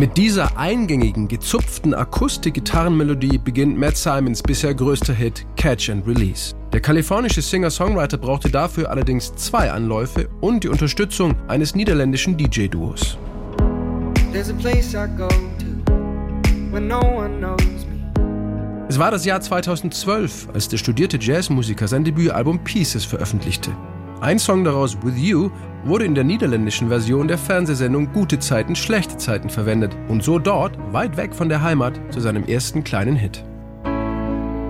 Mit dieser eingängigen, gezupften Akustik-Gitarrenmelodie beginnt Matt Simons bisher größter Hit Catch and Release. Der kalifornische Singer-Songwriter brauchte dafür allerdings zwei Anläufe und die Unterstützung eines niederländischen DJ-Duos. Es war das Jahr 2012, als der studierte Jazzmusiker sein Debütalbum Pieces veröffentlichte. Ein Song daraus, With You, wurde in der niederländischen Version der Fernsehsendung Gute Zeiten, Schlechte Zeiten verwendet und so dort, weit weg von der Heimat, zu seinem ersten kleinen Hit.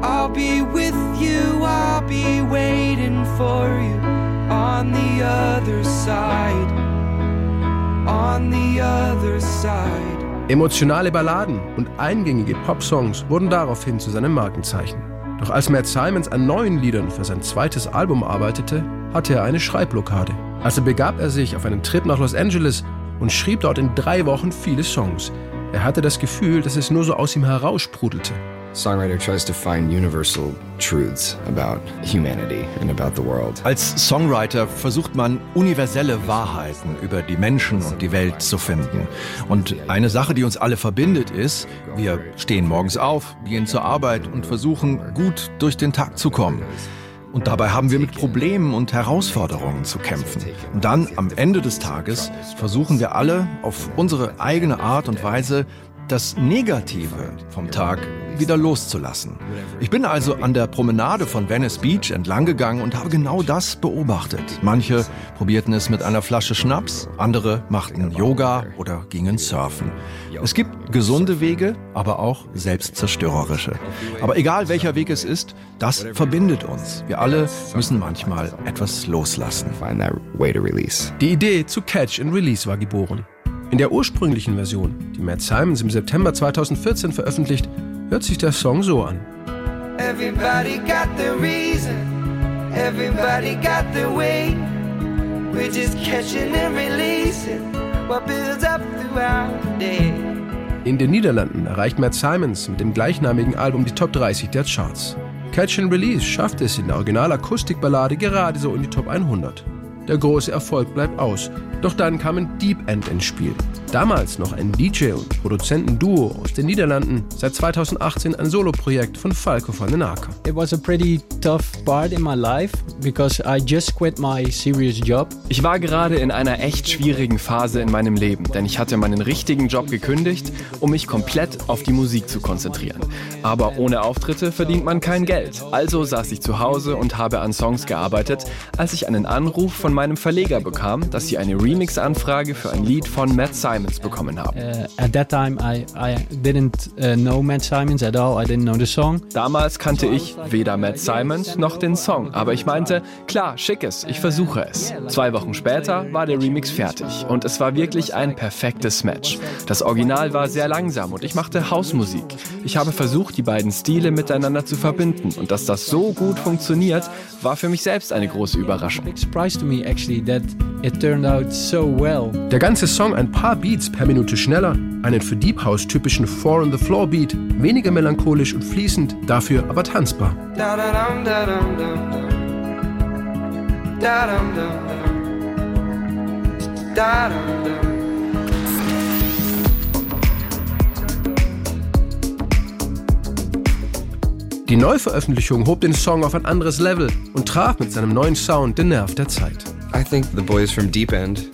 I'll be with you, I'll be waiting for you on the other side, on the other side. Emotionale Balladen und eingängige Popsongs wurden daraufhin zu seinem Markenzeichen. Doch als Matt Simons an neuen Liedern für sein zweites Album arbeitete, hatte er eine Schreibblockade. Also begab er sich auf einen Trip nach Los Angeles und schrieb dort in drei Wochen viele Songs. Er hatte das Gefühl, dass es nur so aus ihm heraussprudelte. Songwriter tries to find universal truths about humanity and about the world. Als Songwriter versucht man universelle Wahrheiten über die Menschen und die Welt zu finden. Und eine Sache, die uns alle verbindet, ist, wir stehen morgens auf, gehen zur Arbeit und versuchen gut durch den Tag zu kommen. Und dabei haben wir mit Problemen und Herausforderungen zu kämpfen. Und dann am Ende des Tages versuchen wir alle auf unsere eigene Art und Weise das Negative vom Tag wieder loszulassen. Ich bin also an der Promenade von Venice Beach entlang gegangen und habe genau das beobachtet. Manche probierten es mit einer Flasche Schnaps, andere machten Yoga oder gingen surfen. Es gibt gesunde Wege, aber auch selbstzerstörerische. Aber egal welcher Weg es ist, das verbindet uns. Wir alle müssen manchmal etwas loslassen. Die Idee zu Catch and Release war geboren. In der ursprünglichen Version, die Matt Simons im September 2014 veröffentlicht, hört sich der Song so an. Everybody got the reason, everybody got the way. We're just catching and releasing what builds up throughout the day. In den Niederlanden erreicht Matt Simons mit dem gleichnamigen Album die Top 30 der Charts. Catch and Release schafft es in der Original-Akustikballade gerade so in die Top 100. Der große Erfolg bleibt aus. Doch dann kam ein Deep End ins Spiel. Damals noch ein DJ- und Produzentenduo aus den Niederlanden, seit 2018 ein Soloprojekt von Falco van den Acker. It was a pretty tough part in my life because I just quit my serious job. Ich war gerade in einer echt schwierigen Phase in meinem Leben, denn ich hatte meinen richtigen Job gekündigt, um mich komplett auf die Musik zu konzentrieren. Aber ohne Auftritte verdient man kein Geld. Also saß ich zu Hause und habe an Songs gearbeitet, als ich einen Anruf von meinem Verleger bekam, dass sie eine Remix-Anfrage für ein Lied von Matt Simons bekommen haben. The song. Damals kannte ich weder Matt Simons noch den Song, aber ich meinte, klar, schick es, ich versuche es. Zwei Wochen später war der Remix fertig und es war wirklich ein perfektes Match. Das Original war sehr langsam und ich machte Hausmusik. Ich habe versucht, die beiden Stile miteinander zu verbinden und dass das so gut funktioniert, war für mich selbst eine große Überraschung. Der ganze Song ein paar Beats per Minute schneller, einen für Deep House typischen Four on the Floor Beat, weniger melancholisch und fließend, dafür aber tanzbar. Die Neuveröffentlichung hob den Song auf ein anderes Level und traf mit seinem neuen Sound den Nerv der Zeit.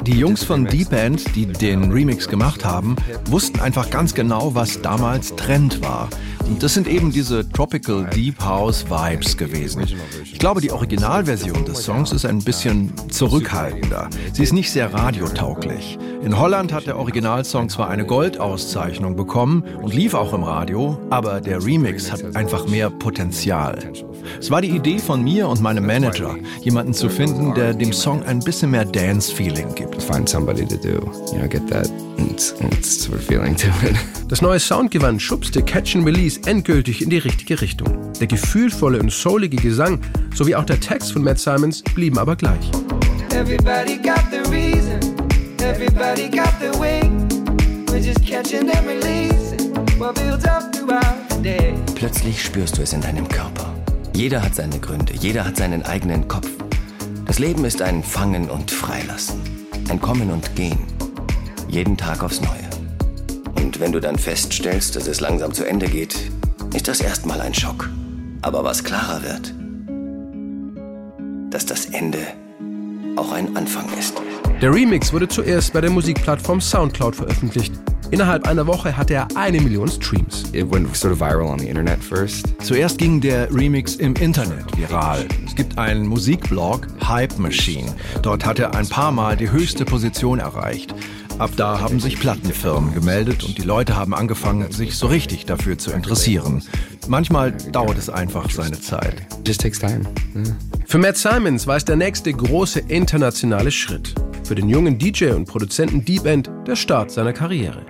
Die Jungs von Deep End, die den Remix gemacht haben, wussten einfach ganz genau, was damals Trend war. Und das sind eben diese Tropical Deep House Vibes gewesen. Ich glaube, die Originalversion des Songs ist ein bisschen zurückhaltender. Sie ist nicht sehr radiotauglich. In Holland hat der Originalsong zwar eine Goldauszeichnung bekommen und lief auch im Radio, aber der Remix hat einfach mehr Potenzial. Es war die Idee von mir und meinem Manager, jemanden zu finden, der dem Song ein bisschen mehr Dance-Feeling gibt. Find somebody to do, you know, get that sort of feeling to it. Das neue Soundgewand schubste Catch and Release endgültig in die richtige Richtung. Der gefühlvolle und soulige Gesang sowie auch der Text von Matt Simons blieben aber gleich. Everybody got the reason, everybody got the way. We're just catching and releasing what builds up throughout the day. Plötzlich spürst du es in deinem Körper. Jeder hat seine Gründe, jeder hat seinen eigenen Kopf. Das Leben ist ein Fangen und Freilassen, ein Kommen und Gehen, jeden Tag aufs Neue. Und wenn du dann feststellst, dass es langsam zu Ende geht, ist das erstmal ein Schock. Aber was klarer wird, dass das Ende auch ein Anfang ist. Der Remix wurde zuerst bei der Musikplattform Soundcloud veröffentlicht. Innerhalb einer Woche hatte er eine Million Streams. It went sort of viral on the internet first. Zuerst ging der Remix im Internet viral. Es gibt einen Musikblog, Hype Machine. Dort hat er ein paar Mal die höchste Position erreicht. Ab da haben sich Plattenfirmen gemeldet und die Leute haben angefangen, sich so richtig dafür zu interessieren. Manchmal dauert es einfach seine Zeit. Just takes time. Für Matt Simons war es der nächste große internationale Schritt. Für den jungen DJ und Produzenten Deep End der Start seiner Karriere.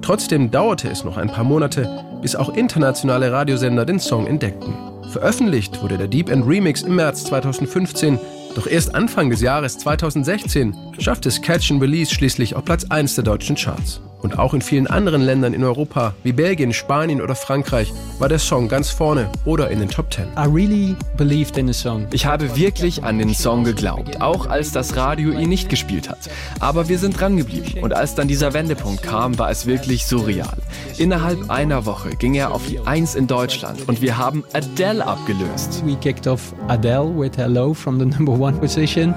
Trotzdem dauerte es noch ein paar Monate, bis auch internationale Radiosender den Song entdeckten. Veröffentlicht wurde der Deep End Remix im März 2015 doch erst Anfang des Jahres 2016 schaffte es Catch and Release schließlich auf Platz 1 der deutschen Charts. Und auch in vielen anderen Ländern in Europa, wie Belgien, Spanien oder Frankreich, war der Song ganz vorne oder in den Top 10. I really believed in the song. Ich habe wirklich an den Song geglaubt, auch als das Radio ihn nicht gespielt hat. Aber wir sind dran geblieben und als dann dieser Wendepunkt kam, war es wirklich surreal. Innerhalb einer Woche ging er auf die 1 in Deutschland und wir haben Adele abgelöst. We kicked off Adele with Hello from the number one position.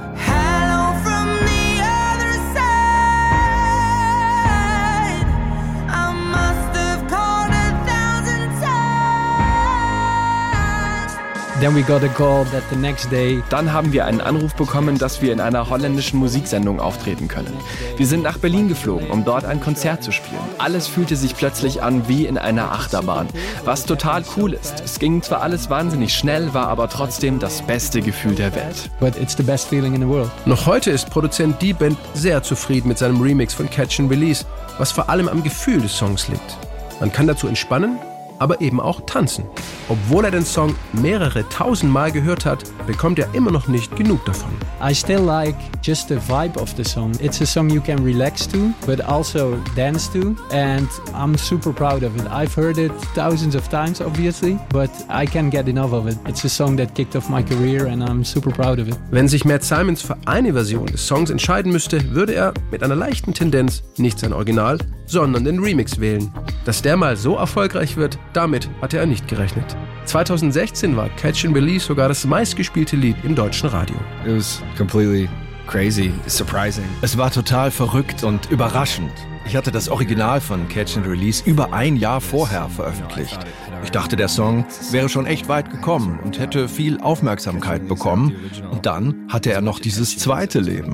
Then we got a call that the next day Dann haben wir einen Anruf bekommen, dass wir in einer holländischen Musiksendung auftreten können. Wir sind nach Berlin geflogen, um dort ein Konzert zu spielen. Alles fühlte sich plötzlich an wie in einer Achterbahn, was total cool ist. Es ging zwar alles wahnsinnig schnell, war aber trotzdem das beste Gefühl der Welt. but it's the best feeling in the world. Noch heute ist Produzent D-Band sehr zufrieden mit seinem Remix von Catch and Release, was vor allem am Gefühl des Songs liegt. Man kann dazu entspannen, aber eben auch tanzen. Obwohl er den Song mehrere tausend Mal gehört hat, bekommt er immer noch nicht genug davon. I still like just the vibe of the song. It's a song you can relax to, but also dance to. And I'm super proud of it. I've heard it thousands of times, obviously, but I can't get enough of it. It's a song that kicked off my career, and I'm super proud of it. Wenn sich Matt Simons für eine Version des Songs entscheiden müsste, würde er mit einer leichten Tendenz nicht sein Original, sondern den Remix wählen. Dass der mal so erfolgreich wird, damit hatte er nicht gerechnet. 2016 war Catch and Release sogar das meistgespielte Lied im deutschen Radio. It was completely crazy, surprising. Es war total verrückt und überraschend. Ich hatte das Original von Catch and Release über ein Jahr vorher veröffentlicht. Ich dachte, der Song wäre schon echt weit gekommen und hätte viel Aufmerksamkeit bekommen. Und dann hatte er noch dieses zweite Leben.